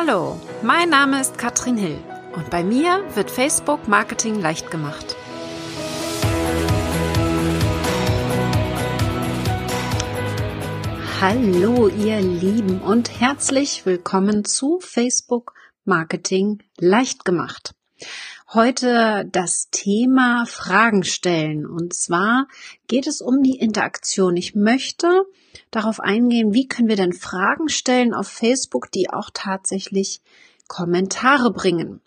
Hallo, mein Name ist Katrin Hill und bei mir wird Facebook Marketing leicht gemacht. Hallo ihr Lieben und herzlich willkommen zu Facebook Marketing leicht gemacht. Heute das Thema Fragen stellen und zwar geht es um die Interaktion. Ich möchte darauf eingehen, wie können wir denn Fragen stellen auf Facebook, die auch tatsächlich Kommentare bringen.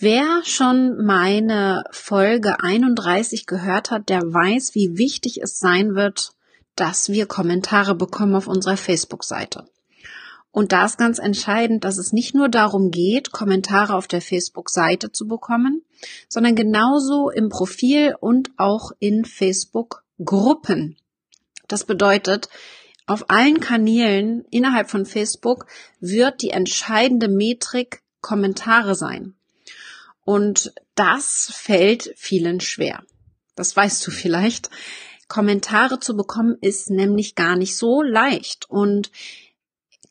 Wer schon meine Folge 31 gehört hat, der weiß, wie wichtig es sein wird, dass wir Kommentare bekommen auf unserer Facebook-Seite. Und da ist ganz entscheidend, dass es nicht nur darum geht, Kommentare auf der Facebook-Seite zu bekommen, sondern genauso im Profil und auch in Facebook-Gruppen. Das bedeutet, auf allen Kanälen innerhalb von Facebook wird die entscheidende Metrik Kommentare sein. Und das fällt vielen schwer. Das weißt du vielleicht. Kommentare zu bekommen ist nämlich gar nicht so leicht. Und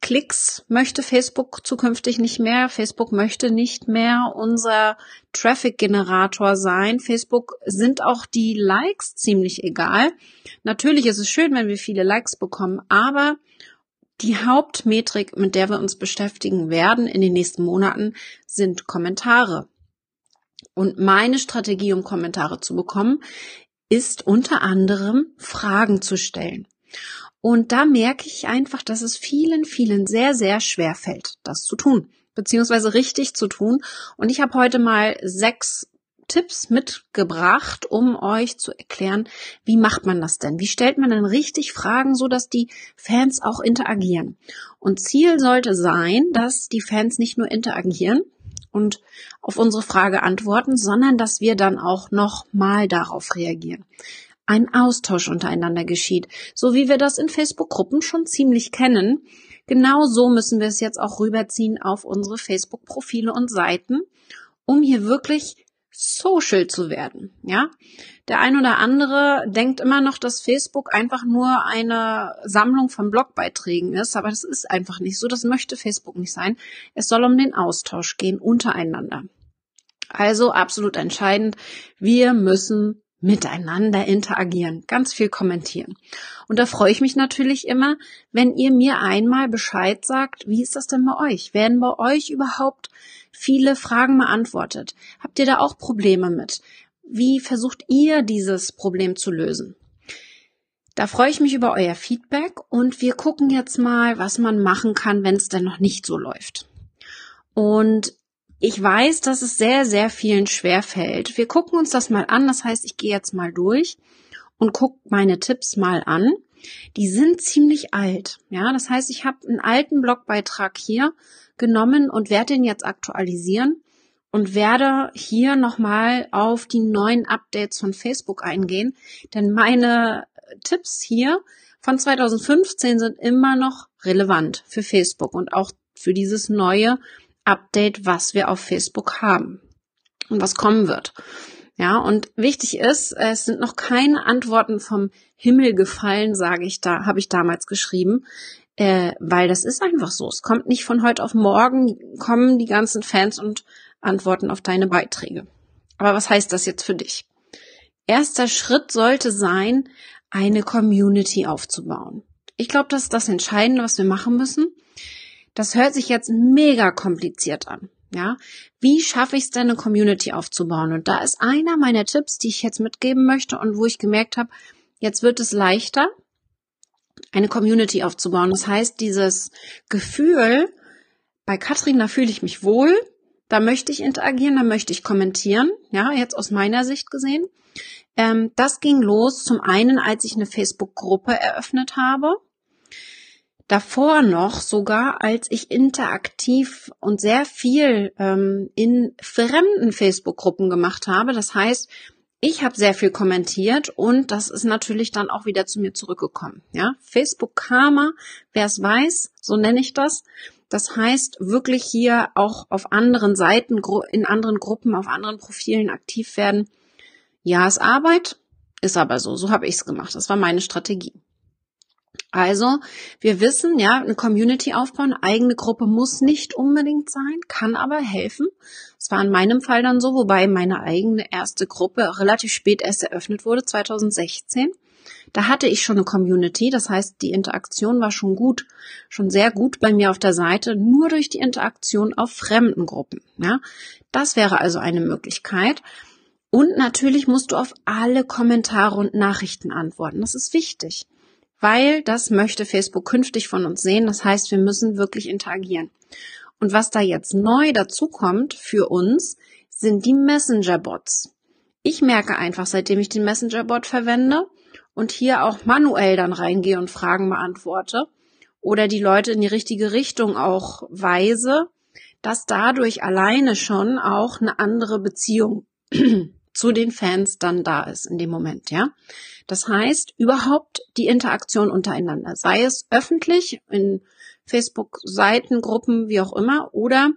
Klicks möchte Facebook zukünftig nicht mehr. Facebook möchte nicht mehr unser Traffic-Generator sein. Facebook sind auch die Likes ziemlich egal. Natürlich ist es schön, wenn wir viele Likes bekommen, aber die Hauptmetrik, mit der wir uns beschäftigen werden in den nächsten Monaten, sind Kommentare. Und meine Strategie, um Kommentare zu bekommen, ist unter anderem Fragen zu stellen. Und da merke ich einfach, dass es vielen, vielen sehr, sehr schwer fällt, das zu tun, beziehungsweise richtig zu tun. Und ich habe heute mal sechs Tipps mitgebracht, um euch zu erklären, wie macht man das denn? Wie stellt man denn richtig Fragen, so dass die Fans auch interagieren? Und Ziel sollte sein, dass die Fans nicht nur interagieren und auf unsere Frage antworten, sondern dass wir dann auch noch mal darauf reagieren ein Austausch untereinander geschieht, so wie wir das in Facebook-Gruppen schon ziemlich kennen. Genau so müssen wir es jetzt auch rüberziehen auf unsere Facebook-Profile und Seiten, um hier wirklich social zu werden. Ja, der ein oder andere denkt immer noch, dass Facebook einfach nur eine Sammlung von Blogbeiträgen ist, aber das ist einfach nicht so. Das möchte Facebook nicht sein. Es soll um den Austausch gehen untereinander. Also absolut entscheidend. Wir müssen miteinander interagieren, ganz viel kommentieren. Und da freue ich mich natürlich immer, wenn ihr mir einmal Bescheid sagt, wie ist das denn bei euch? Werden bei euch überhaupt viele Fragen beantwortet? Habt ihr da auch Probleme mit? Wie versucht ihr dieses Problem zu lösen? Da freue ich mich über euer Feedback und wir gucken jetzt mal, was man machen kann, wenn es denn noch nicht so läuft. Und ich weiß, dass es sehr, sehr vielen schwer fällt. Wir gucken uns das mal an. Das heißt, ich gehe jetzt mal durch und gucke meine Tipps mal an. Die sind ziemlich alt. Ja, das heißt, ich habe einen alten Blogbeitrag hier genommen und werde den jetzt aktualisieren und werde hier nochmal auf die neuen Updates von Facebook eingehen. Denn meine Tipps hier von 2015 sind immer noch relevant für Facebook und auch für dieses neue Update, was wir auf Facebook haben und was kommen wird. Ja, und wichtig ist, es sind noch keine Antworten vom Himmel gefallen, sage ich da, habe ich damals geschrieben, äh, weil das ist einfach so. Es kommt nicht von heute auf morgen, kommen die ganzen Fans und antworten auf deine Beiträge. Aber was heißt das jetzt für dich? Erster Schritt sollte sein, eine Community aufzubauen. Ich glaube, das ist das Entscheidende, was wir machen müssen. Das hört sich jetzt mega kompliziert an. Ja, wie schaffe ich es denn, eine Community aufzubauen? Und da ist einer meiner Tipps, die ich jetzt mitgeben möchte und wo ich gemerkt habe, jetzt wird es leichter, eine Community aufzubauen. Das heißt, dieses Gefühl, bei Katrin, da fühle ich mich wohl, da möchte ich interagieren, da möchte ich kommentieren, ja, jetzt aus meiner Sicht gesehen. Ähm, das ging los zum einen, als ich eine Facebook-Gruppe eröffnet habe davor noch sogar, als ich interaktiv und sehr viel ähm, in fremden Facebook-Gruppen gemacht habe. Das heißt, ich habe sehr viel kommentiert und das ist natürlich dann auch wieder zu mir zurückgekommen. Ja, Facebook Karma, wer es weiß, so nenne ich das. Das heißt, wirklich hier auch auf anderen Seiten, in anderen Gruppen, auf anderen Profilen aktiv werden. Ja, es Arbeit, ist aber so. So habe ich es gemacht. Das war meine Strategie. Also, wir wissen, ja, eine Community aufbauen, eigene Gruppe muss nicht unbedingt sein, kann aber helfen. Es war in meinem Fall dann so, wobei meine eigene erste Gruppe relativ spät erst eröffnet wurde, 2016. Da hatte ich schon eine Community, das heißt, die Interaktion war schon gut, schon sehr gut bei mir auf der Seite, nur durch die Interaktion auf fremden Gruppen. Ja, das wäre also eine Möglichkeit. Und natürlich musst du auf alle Kommentare und Nachrichten antworten. Das ist wichtig weil das möchte Facebook künftig von uns sehen. Das heißt, wir müssen wirklich interagieren. Und was da jetzt neu dazu kommt für uns, sind die Messenger-Bots. Ich merke einfach, seitdem ich den Messenger-Bot verwende und hier auch manuell dann reingehe und Fragen beantworte oder die Leute in die richtige Richtung auch weise, dass dadurch alleine schon auch eine andere Beziehung zu den Fans dann da ist in dem Moment, ja. Das heißt, überhaupt die Interaktion untereinander, sei es öffentlich in Facebook-Seiten, Gruppen, wie auch immer, oder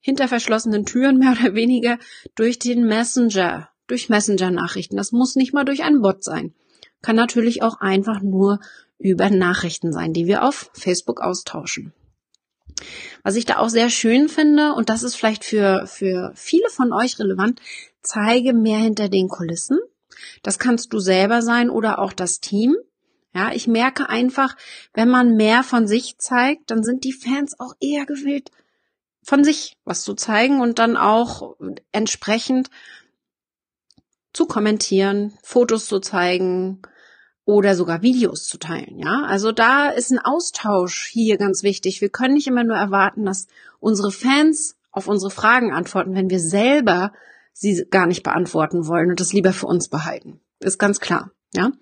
hinter verschlossenen Türen mehr oder weniger durch den Messenger, durch Messenger-Nachrichten. Das muss nicht mal durch einen Bot sein. Kann natürlich auch einfach nur über Nachrichten sein, die wir auf Facebook austauschen. Was ich da auch sehr schön finde, und das ist vielleicht für, für viele von euch relevant, zeige mehr hinter den Kulissen. Das kannst du selber sein oder auch das Team. Ja, ich merke einfach, wenn man mehr von sich zeigt, dann sind die Fans auch eher gewillt, von sich was zu zeigen und dann auch entsprechend zu kommentieren, Fotos zu zeigen, oder sogar Videos zu teilen, ja. Also da ist ein Austausch hier ganz wichtig. Wir können nicht immer nur erwarten, dass unsere Fans auf unsere Fragen antworten, wenn wir selber sie gar nicht beantworten wollen und das lieber für uns behalten. Ist ganz klar, ja.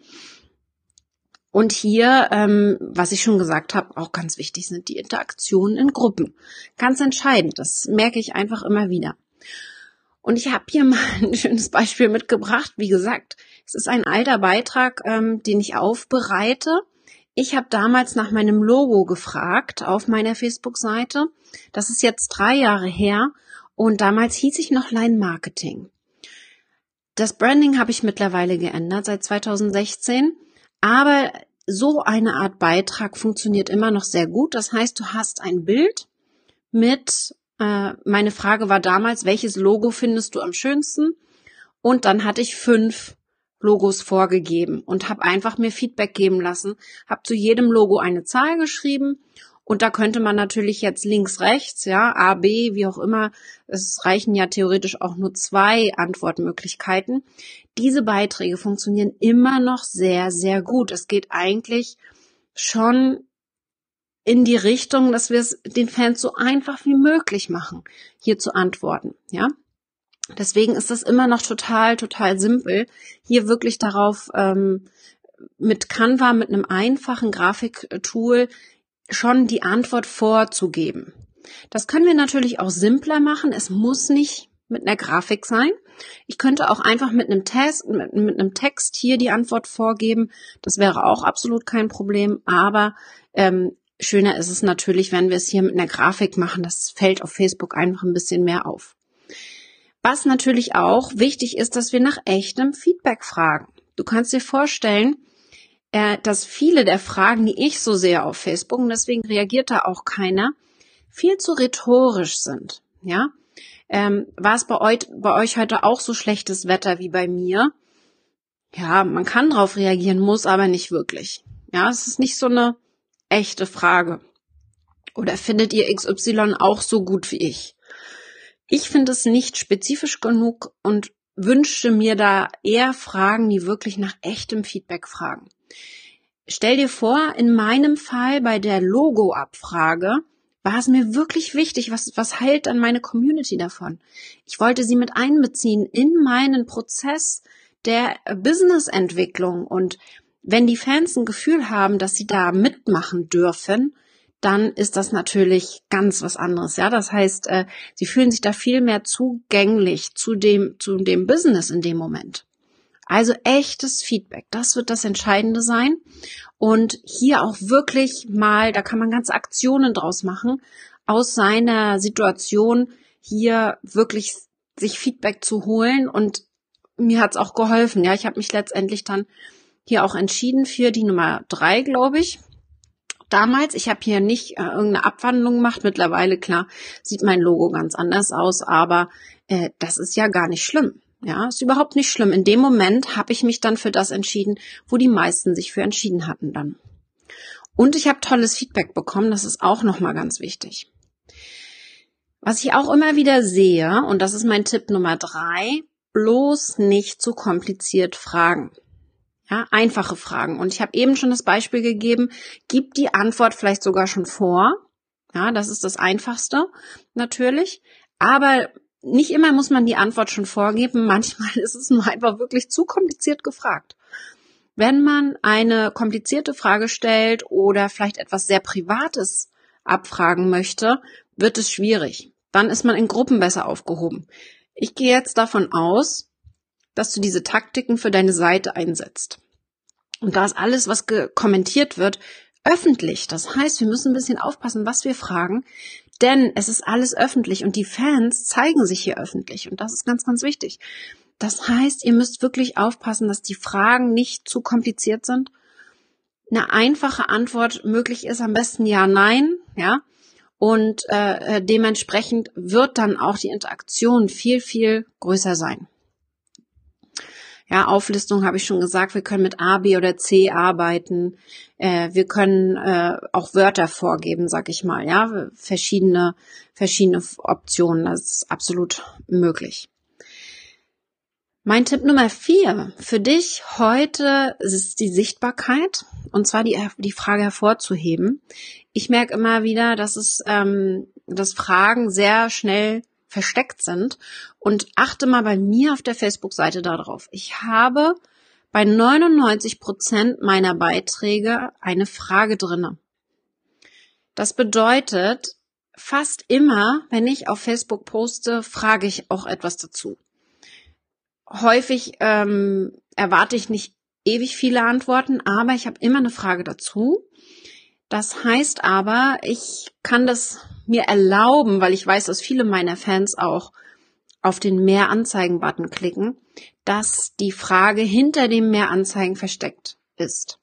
Und hier, ähm, was ich schon gesagt habe, auch ganz wichtig sind die Interaktionen in Gruppen. Ganz entscheidend. Das merke ich einfach immer wieder. Und ich habe hier mal ein schönes Beispiel mitgebracht. Wie gesagt, es ist ein alter Beitrag, ähm, den ich aufbereite. Ich habe damals nach meinem Logo gefragt auf meiner Facebook-Seite. Das ist jetzt drei Jahre her und damals hieß ich noch Line Marketing. Das Branding habe ich mittlerweile geändert seit 2016, aber so eine Art Beitrag funktioniert immer noch sehr gut. Das heißt, du hast ein Bild mit äh, meine Frage war damals, welches Logo findest du am schönsten? Und dann hatte ich fünf Logos vorgegeben und habe einfach mir Feedback geben lassen, habe zu jedem Logo eine Zahl geschrieben und da könnte man natürlich jetzt links, rechts, ja, A, B, wie auch immer, es reichen ja theoretisch auch nur zwei Antwortmöglichkeiten. Diese Beiträge funktionieren immer noch sehr, sehr gut. Es geht eigentlich schon in die Richtung, dass wir es den Fans so einfach wie möglich machen, hier zu antworten, ja. Deswegen ist das immer noch total, total simpel, hier wirklich darauf ähm, mit Canva, mit einem einfachen Grafiktool schon die Antwort vorzugeben. Das können wir natürlich auch simpler machen. Es muss nicht mit einer Grafik sein. Ich könnte auch einfach mit einem Test, mit, mit einem Text hier die Antwort vorgeben. Das wäre auch absolut kein Problem. Aber ähm, Schöner ist es natürlich, wenn wir es hier mit einer Grafik machen. Das fällt auf Facebook einfach ein bisschen mehr auf. Was natürlich auch wichtig ist, dass wir nach echtem Feedback fragen. Du kannst dir vorstellen, äh, dass viele der Fragen, die ich so sehe auf Facebook, und deswegen reagiert da auch keiner, viel zu rhetorisch sind. Ja, ähm, war es bei euch, bei euch heute auch so schlechtes Wetter wie bei mir? Ja, man kann darauf reagieren, muss aber nicht wirklich. Ja, es ist nicht so eine echte Frage. Oder findet ihr XY auch so gut wie ich? Ich finde es nicht spezifisch genug und wünsche mir da eher Fragen, die wirklich nach echtem Feedback fragen. Stell dir vor, in meinem Fall bei der Logo-Abfrage war es mir wirklich wichtig, was, was heilt dann meine Community davon? Ich wollte sie mit einbeziehen in meinen Prozess der Business-Entwicklung und wenn die Fans ein Gefühl haben, dass sie da mitmachen dürfen, dann ist das natürlich ganz was anderes. Ja, das heißt, äh, sie fühlen sich da viel mehr zugänglich zu dem, zu dem Business in dem Moment. Also echtes Feedback, das wird das Entscheidende sein. Und hier auch wirklich mal, da kann man ganze Aktionen draus machen, aus seiner Situation hier wirklich sich Feedback zu holen. Und mir hat's auch geholfen. Ja, ich habe mich letztendlich dann hier auch entschieden für die Nummer drei, glaube ich. Damals, ich habe hier nicht äh, irgendeine Abwandlung gemacht. Mittlerweile, klar, sieht mein Logo ganz anders aus, aber äh, das ist ja gar nicht schlimm. Ja, ist überhaupt nicht schlimm. In dem Moment habe ich mich dann für das entschieden, wo die meisten sich für entschieden hatten dann. Und ich habe tolles Feedback bekommen, das ist auch nochmal ganz wichtig. Was ich auch immer wieder sehe, und das ist mein Tipp Nummer drei, bloß nicht zu kompliziert fragen. Ja, einfache Fragen. Und ich habe eben schon das Beispiel gegeben, gib die Antwort vielleicht sogar schon vor. Ja, das ist das Einfachste, natürlich. Aber nicht immer muss man die Antwort schon vorgeben. Manchmal ist es nur einfach wirklich zu kompliziert gefragt. Wenn man eine komplizierte Frage stellt oder vielleicht etwas sehr Privates abfragen möchte, wird es schwierig. Dann ist man in Gruppen besser aufgehoben. Ich gehe jetzt davon aus, dass du diese Taktiken für deine Seite einsetzt. Und da ist alles, was kommentiert wird, öffentlich. Das heißt, wir müssen ein bisschen aufpassen, was wir fragen, denn es ist alles öffentlich und die Fans zeigen sich hier öffentlich und das ist ganz, ganz wichtig. Das heißt, ihr müsst wirklich aufpassen, dass die Fragen nicht zu kompliziert sind. Eine einfache Antwort möglich ist am besten ja, nein, ja. Und äh, äh, dementsprechend wird dann auch die Interaktion viel, viel größer sein. Ja, Auflistung habe ich schon gesagt, wir können mit A, B oder C arbeiten. Äh, wir können äh, auch Wörter vorgeben, sag ich mal, ja, verschiedene, verschiedene Optionen. Das ist absolut möglich. Mein Tipp Nummer vier für dich heute ist die Sichtbarkeit und zwar die, die Frage hervorzuheben. Ich merke immer wieder, dass es ähm, dass Fragen sehr schnell versteckt sind und achte mal bei mir auf der Facebook-Seite darauf. Ich habe bei 99 Prozent meiner Beiträge eine Frage drinne. Das bedeutet, fast immer, wenn ich auf Facebook poste, frage ich auch etwas dazu häufig ähm, erwarte ich nicht ewig viele Antworten, aber ich habe immer eine Frage dazu. Das heißt aber, ich kann das mir erlauben, weil ich weiß, dass viele meiner Fans auch auf den Mehr Anzeigen Button klicken, dass die Frage hinter dem Mehr Anzeigen versteckt ist.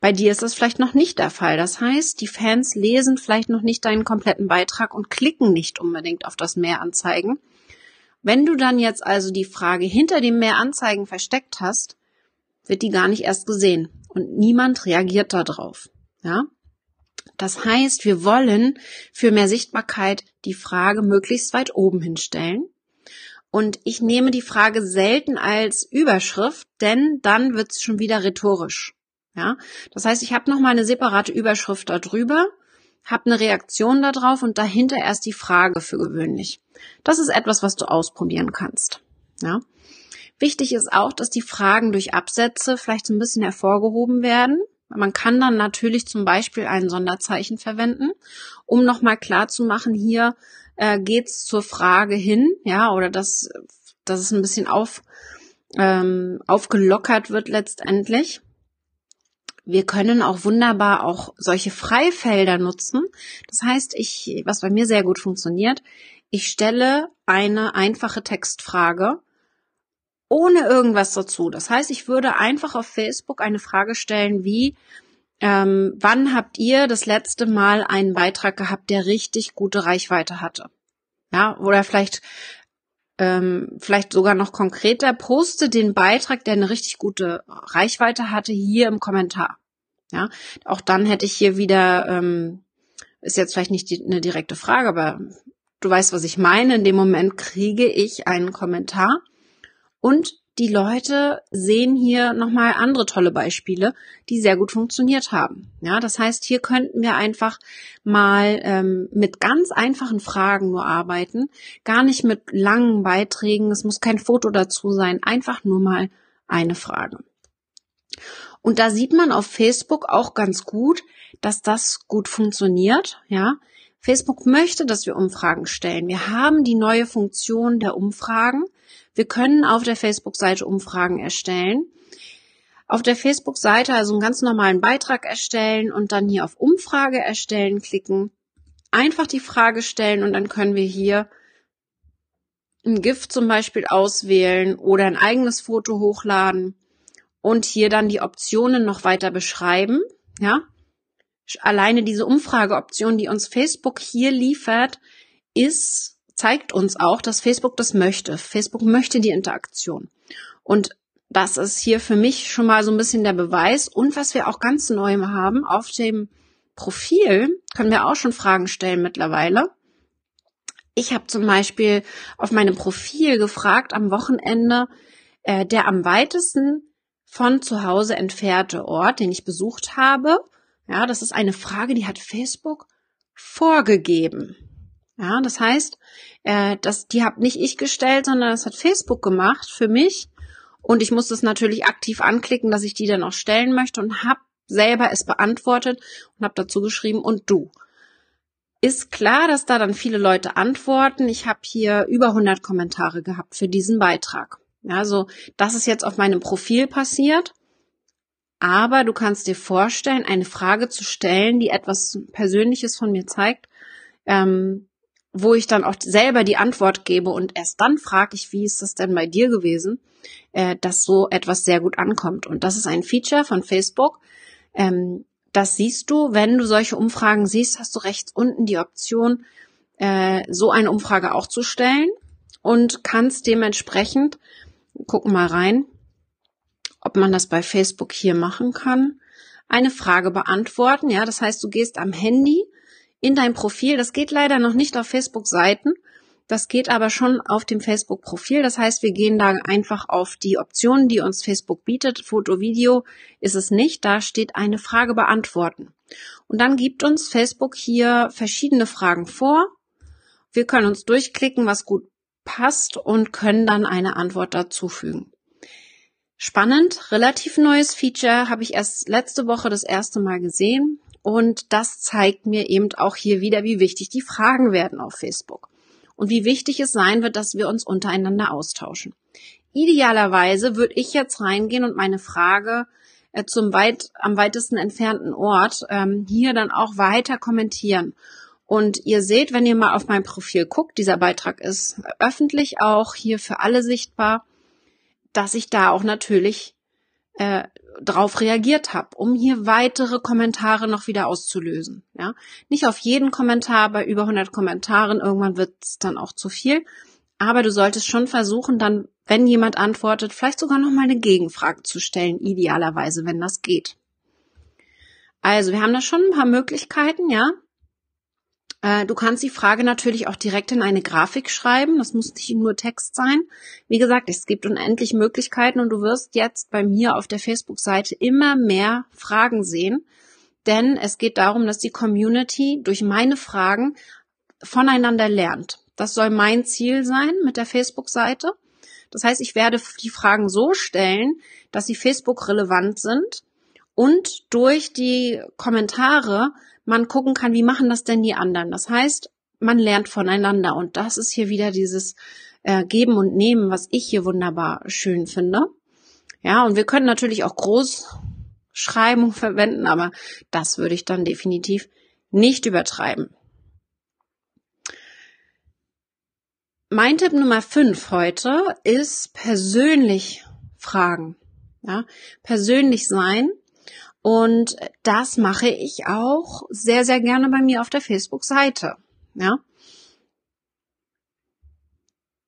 Bei dir ist das vielleicht noch nicht der Fall. Das heißt, die Fans lesen vielleicht noch nicht deinen kompletten Beitrag und klicken nicht unbedingt auf das Mehr Anzeigen, wenn du dann jetzt also die Frage hinter dem Mehr Anzeigen versteckt hast, wird die gar nicht erst gesehen und niemand reagiert darauf. Ja? Das heißt, wir wollen für mehr Sichtbarkeit die Frage möglichst weit oben hinstellen. Und ich nehme die Frage selten als Überschrift, denn dann wird es schon wieder rhetorisch. Ja, das heißt, ich habe noch mal eine separate Überschrift darüber hab eine Reaktion darauf und dahinter erst die Frage für gewöhnlich. Das ist etwas, was du ausprobieren kannst. Ja. Wichtig ist auch, dass die Fragen durch Absätze vielleicht so ein bisschen hervorgehoben werden. Man kann dann natürlich zum Beispiel ein Sonderzeichen verwenden, um nochmal klar zu machen, hier äh, geht's zur Frage hin, ja, oder dass, dass es ein bisschen auf, ähm, aufgelockert wird letztendlich. Wir können auch wunderbar auch solche Freifelder nutzen. Das heißt, ich, was bei mir sehr gut funktioniert, ich stelle eine einfache Textfrage ohne irgendwas dazu. Das heißt, ich würde einfach auf Facebook eine Frage stellen wie, ähm, wann habt ihr das letzte Mal einen Beitrag gehabt, der richtig gute Reichweite hatte? Ja, oder vielleicht ähm, vielleicht sogar noch konkreter, poste den Beitrag, der eine richtig gute Reichweite hatte, hier im Kommentar. Ja, auch dann hätte ich hier wieder, ähm, ist jetzt vielleicht nicht die, eine direkte Frage, aber du weißt, was ich meine. In dem Moment kriege ich einen Kommentar und die Leute sehen hier nochmal andere tolle Beispiele, die sehr gut funktioniert haben. Ja, das heißt, hier könnten wir einfach mal ähm, mit ganz einfachen Fragen nur arbeiten, gar nicht mit langen Beiträgen. Es muss kein Foto dazu sein, einfach nur mal eine Frage. Und da sieht man auf Facebook auch ganz gut, dass das gut funktioniert, ja. Facebook möchte, dass wir Umfragen stellen. Wir haben die neue Funktion der Umfragen. Wir können auf der Facebook-Seite Umfragen erstellen. Auf der Facebook-Seite also einen ganz normalen Beitrag erstellen und dann hier auf Umfrage erstellen klicken. Einfach die Frage stellen und dann können wir hier ein GIF zum Beispiel auswählen oder ein eigenes Foto hochladen und hier dann die Optionen noch weiter beschreiben. Ja, alleine diese Umfrageoption, die uns Facebook hier liefert, ist, zeigt uns auch, dass Facebook das möchte. Facebook möchte die Interaktion. Und das ist hier für mich schon mal so ein bisschen der Beweis. Und was wir auch ganz neu haben, auf dem Profil können wir auch schon Fragen stellen mittlerweile. Ich habe zum Beispiel auf meinem Profil gefragt am Wochenende, äh, der am weitesten von zu Hause entfernte Ort, den ich besucht habe. Ja, das ist eine Frage, die hat Facebook vorgegeben. Ja, das heißt, äh, das, die habe nicht ich gestellt, sondern das hat Facebook gemacht für mich. Und ich muss das natürlich aktiv anklicken, dass ich die dann auch stellen möchte und habe selber es beantwortet und habe dazu geschrieben und du. Ist klar, dass da dann viele Leute antworten. Ich habe hier über 100 Kommentare gehabt für diesen Beitrag. Also das ist jetzt auf meinem Profil passiert. Aber du kannst dir vorstellen, eine Frage zu stellen, die etwas Persönliches von mir zeigt, ähm, wo ich dann auch selber die Antwort gebe und erst dann frage ich, wie ist das denn bei dir gewesen, äh, dass so etwas sehr gut ankommt. Und das ist ein Feature von Facebook. Ähm, das siehst du, wenn du solche Umfragen siehst, hast du rechts unten die Option, äh, so eine Umfrage auch zu stellen und kannst dementsprechend, gucken mal rein, ob man das bei Facebook hier machen kann, eine Frage beantworten. Ja, das heißt, du gehst am Handy in dein Profil. Das geht leider noch nicht auf Facebook-Seiten. Das geht aber schon auf dem Facebook-Profil. Das heißt, wir gehen da einfach auf die Optionen, die uns Facebook bietet. Foto, Video ist es nicht. Da steht eine Frage beantworten. Und dann gibt uns Facebook hier verschiedene Fragen vor. Wir können uns durchklicken, was gut passt und können dann eine Antwort dazufügen. Spannend, relativ neues Feature, habe ich erst letzte Woche das erste Mal gesehen. Und das zeigt mir eben auch hier wieder, wie wichtig die Fragen werden auf Facebook und wie wichtig es sein wird, dass wir uns untereinander austauschen. Idealerweise würde ich jetzt reingehen und meine Frage äh, zum weit am weitesten entfernten Ort ähm, hier dann auch weiter kommentieren. Und ihr seht, wenn ihr mal auf mein Profil guckt, dieser Beitrag ist öffentlich auch hier für alle sichtbar, dass ich da auch natürlich äh, drauf reagiert habe, um hier weitere Kommentare noch wieder auszulösen. Ja, nicht auf jeden Kommentar bei über 100 Kommentaren. Irgendwann wird es dann auch zu viel. Aber du solltest schon versuchen, dann, wenn jemand antwortet, vielleicht sogar noch mal eine Gegenfrage zu stellen, idealerweise, wenn das geht. Also, wir haben da schon ein paar Möglichkeiten, ja. Äh, du kannst die Frage natürlich auch direkt in eine Grafik schreiben. Das muss nicht nur Text sein. Wie gesagt, es gibt unendlich Möglichkeiten und du wirst jetzt bei mir auf der Facebook-Seite immer mehr Fragen sehen. Denn es geht darum, dass die Community durch meine Fragen voneinander lernt. Das soll mein Ziel sein mit der Facebook-Seite. Das heißt, ich werde die Fragen so stellen, dass sie Facebook relevant sind und durch die Kommentare man gucken kann, wie machen das denn die anderen. Das heißt, man lernt voneinander und das ist hier wieder dieses äh, Geben und Nehmen, was ich hier wunderbar schön finde. Ja, und wir können natürlich auch Großschreibung verwenden, aber das würde ich dann definitiv nicht übertreiben. Mein Tipp Nummer 5 heute ist persönlich fragen. Ja, persönlich sein und das mache ich auch sehr, sehr gerne bei mir auf der Facebook-Seite. Ja.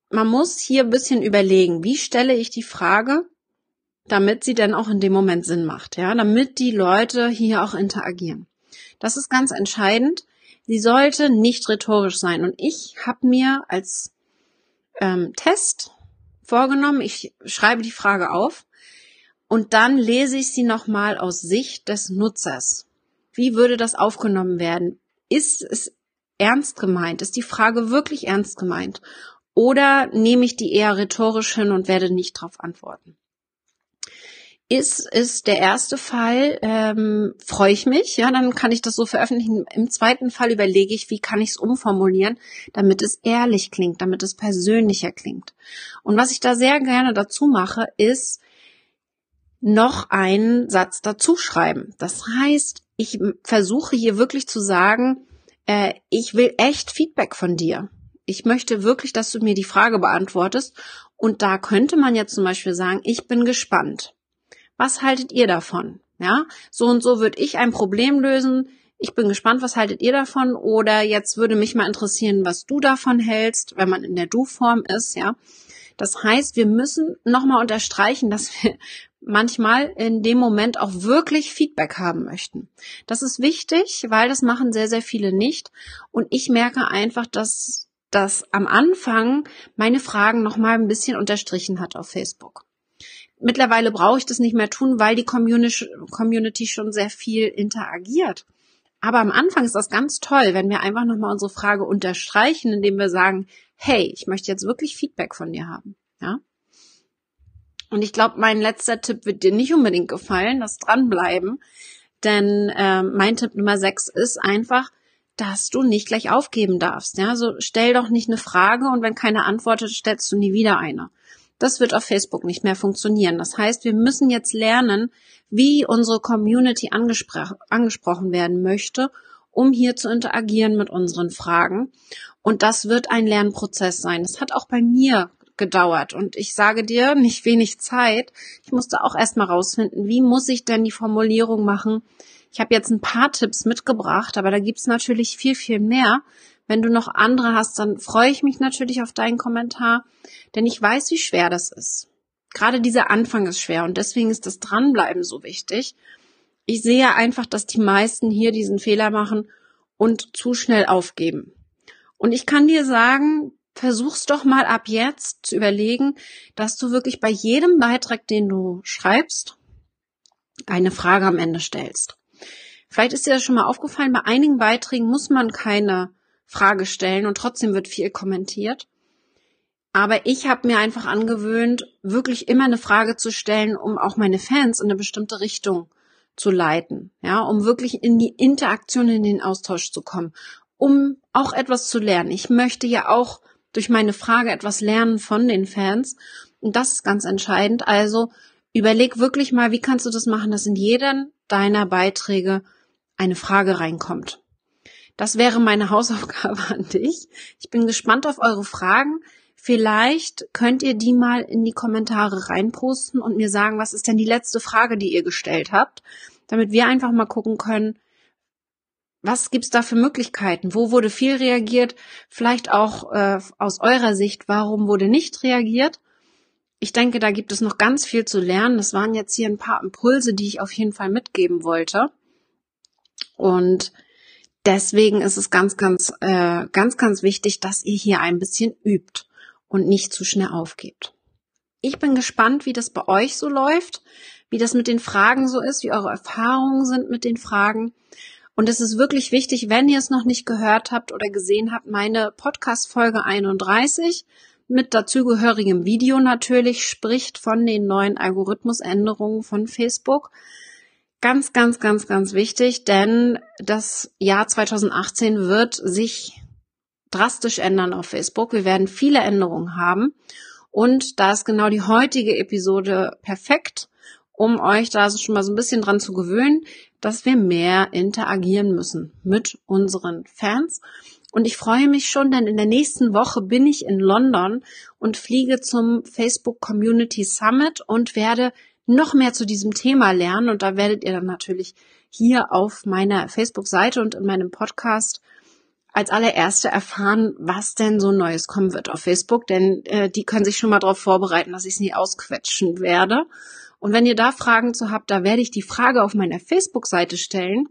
Man muss hier ein bisschen überlegen, wie stelle ich die Frage, damit sie dann auch in dem Moment Sinn macht, ja, damit die Leute hier auch interagieren. Das ist ganz entscheidend. Sie sollte nicht rhetorisch sein. Und ich habe mir als ähm, Test vorgenommen, ich schreibe die Frage auf und dann lese ich sie nochmal aus Sicht des Nutzers. Wie würde das aufgenommen werden? Ist es ernst gemeint? Ist die Frage wirklich ernst gemeint? Oder nehme ich die eher rhetorisch hin und werde nicht darauf antworten? Ist es der erste Fall, ähm, freue ich mich, ja, dann kann ich das so veröffentlichen. Im zweiten Fall überlege ich, wie kann ich es umformulieren, damit es ehrlich klingt, damit es persönlicher klingt. Und was ich da sehr gerne dazu mache, ist, noch einen Satz dazu schreiben. Das heißt, ich versuche hier wirklich zu sagen, äh, ich will echt Feedback von dir. Ich möchte wirklich, dass du mir die Frage beantwortest. Und da könnte man jetzt zum Beispiel sagen, ich bin gespannt. Was haltet ihr davon? Ja, so und so würde ich ein Problem lösen. Ich bin gespannt, was haltet ihr davon? Oder jetzt würde mich mal interessieren, was du davon hältst, wenn man in der Du-Form ist, ja. Das heißt, wir müssen nochmal unterstreichen, dass wir manchmal in dem Moment auch wirklich Feedback haben möchten. Das ist wichtig, weil das machen sehr, sehr viele nicht. Und ich merke einfach, dass das am Anfang meine Fragen nochmal ein bisschen unterstrichen hat auf Facebook. Mittlerweile brauche ich das nicht mehr tun, weil die Community schon sehr viel interagiert. Aber am Anfang ist das ganz toll, wenn wir einfach nochmal unsere Frage unterstreichen, indem wir sagen, hey, ich möchte jetzt wirklich Feedback von dir haben. Ja? Und ich glaube, mein letzter Tipp wird dir nicht unbedingt gefallen, das dranbleiben. Denn äh, mein Tipp Nummer sechs ist einfach, dass du nicht gleich aufgeben darfst. Ja, so stell doch nicht eine Frage und wenn keine antwortet, stellst du nie wieder eine. Das wird auf Facebook nicht mehr funktionieren. Das heißt, wir müssen jetzt lernen, wie unsere Community angespr angesprochen werden möchte, um hier zu interagieren mit unseren Fragen. Und das wird ein Lernprozess sein. Das hat auch bei mir gedauert. Und ich sage dir, nicht wenig Zeit. Ich musste auch erstmal rausfinden, wie muss ich denn die Formulierung machen. Ich habe jetzt ein paar Tipps mitgebracht, aber da gibt's natürlich viel, viel mehr. Wenn du noch andere hast, dann freue ich mich natürlich auf deinen Kommentar, denn ich weiß, wie schwer das ist. Gerade dieser Anfang ist schwer und deswegen ist das Dranbleiben so wichtig. Ich sehe einfach, dass die meisten hier diesen Fehler machen und zu schnell aufgeben. Und ich kann dir sagen, versuch's doch mal ab jetzt zu überlegen, dass du wirklich bei jedem Beitrag, den du schreibst, eine Frage am Ende stellst. Vielleicht ist dir das schon mal aufgefallen, bei einigen Beiträgen muss man keine Frage stellen und trotzdem wird viel kommentiert. Aber ich habe mir einfach angewöhnt, wirklich immer eine Frage zu stellen, um auch meine Fans in eine bestimmte Richtung zu leiten, ja, um wirklich in die Interaktion, in den Austausch zu kommen, um auch etwas zu lernen. Ich möchte ja auch durch meine Frage etwas lernen von den Fans und das ist ganz entscheidend. Also überleg wirklich mal, wie kannst du das machen, dass in jeden deiner Beiträge eine Frage reinkommt. Das wäre meine Hausaufgabe an dich. Ich bin gespannt auf eure Fragen. Vielleicht könnt ihr die mal in die Kommentare reinposten und mir sagen, was ist denn die letzte Frage, die ihr gestellt habt, damit wir einfach mal gucken können, was gibt's da für Möglichkeiten? Wo wurde viel reagiert? Vielleicht auch äh, aus eurer Sicht, warum wurde nicht reagiert? Ich denke, da gibt es noch ganz viel zu lernen. Das waren jetzt hier ein paar Impulse, die ich auf jeden Fall mitgeben wollte. Und deswegen ist es ganz, ganz, äh, ganz, ganz wichtig, dass ihr hier ein bisschen übt und nicht zu schnell aufgebt. Ich bin gespannt, wie das bei euch so läuft, wie das mit den Fragen so ist, wie eure Erfahrungen sind mit den Fragen. Und es ist wirklich wichtig, wenn ihr es noch nicht gehört habt oder gesehen habt, meine Podcast Folge 31 mit dazugehörigem Video natürlich spricht von den neuen Algorithmusänderungen von Facebook. Ganz, ganz, ganz, ganz wichtig, denn das Jahr 2018 wird sich drastisch ändern auf Facebook. Wir werden viele Änderungen haben. Und da ist genau die heutige Episode perfekt, um euch da schon mal so ein bisschen dran zu gewöhnen, dass wir mehr interagieren müssen mit unseren Fans. Und ich freue mich schon, denn in der nächsten Woche bin ich in London und fliege zum Facebook Community Summit und werde noch mehr zu diesem Thema lernen. Und da werdet ihr dann natürlich hier auf meiner Facebook-Seite und in meinem Podcast als allererste erfahren, was denn so Neues kommen wird auf Facebook, denn äh, die können sich schon mal darauf vorbereiten, dass ich es nie ausquetschen werde. Und wenn ihr da Fragen zu habt, da werde ich die Frage auf meiner Facebook-Seite stellen,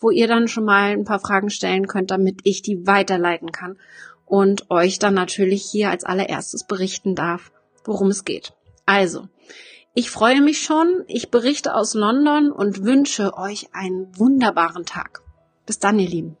wo ihr dann schon mal ein paar Fragen stellen könnt, damit ich die weiterleiten kann und euch dann natürlich hier als allererstes berichten darf, worum es geht. Also, ich freue mich schon, ich berichte aus London und wünsche euch einen wunderbaren Tag. Bis dann, ihr Lieben.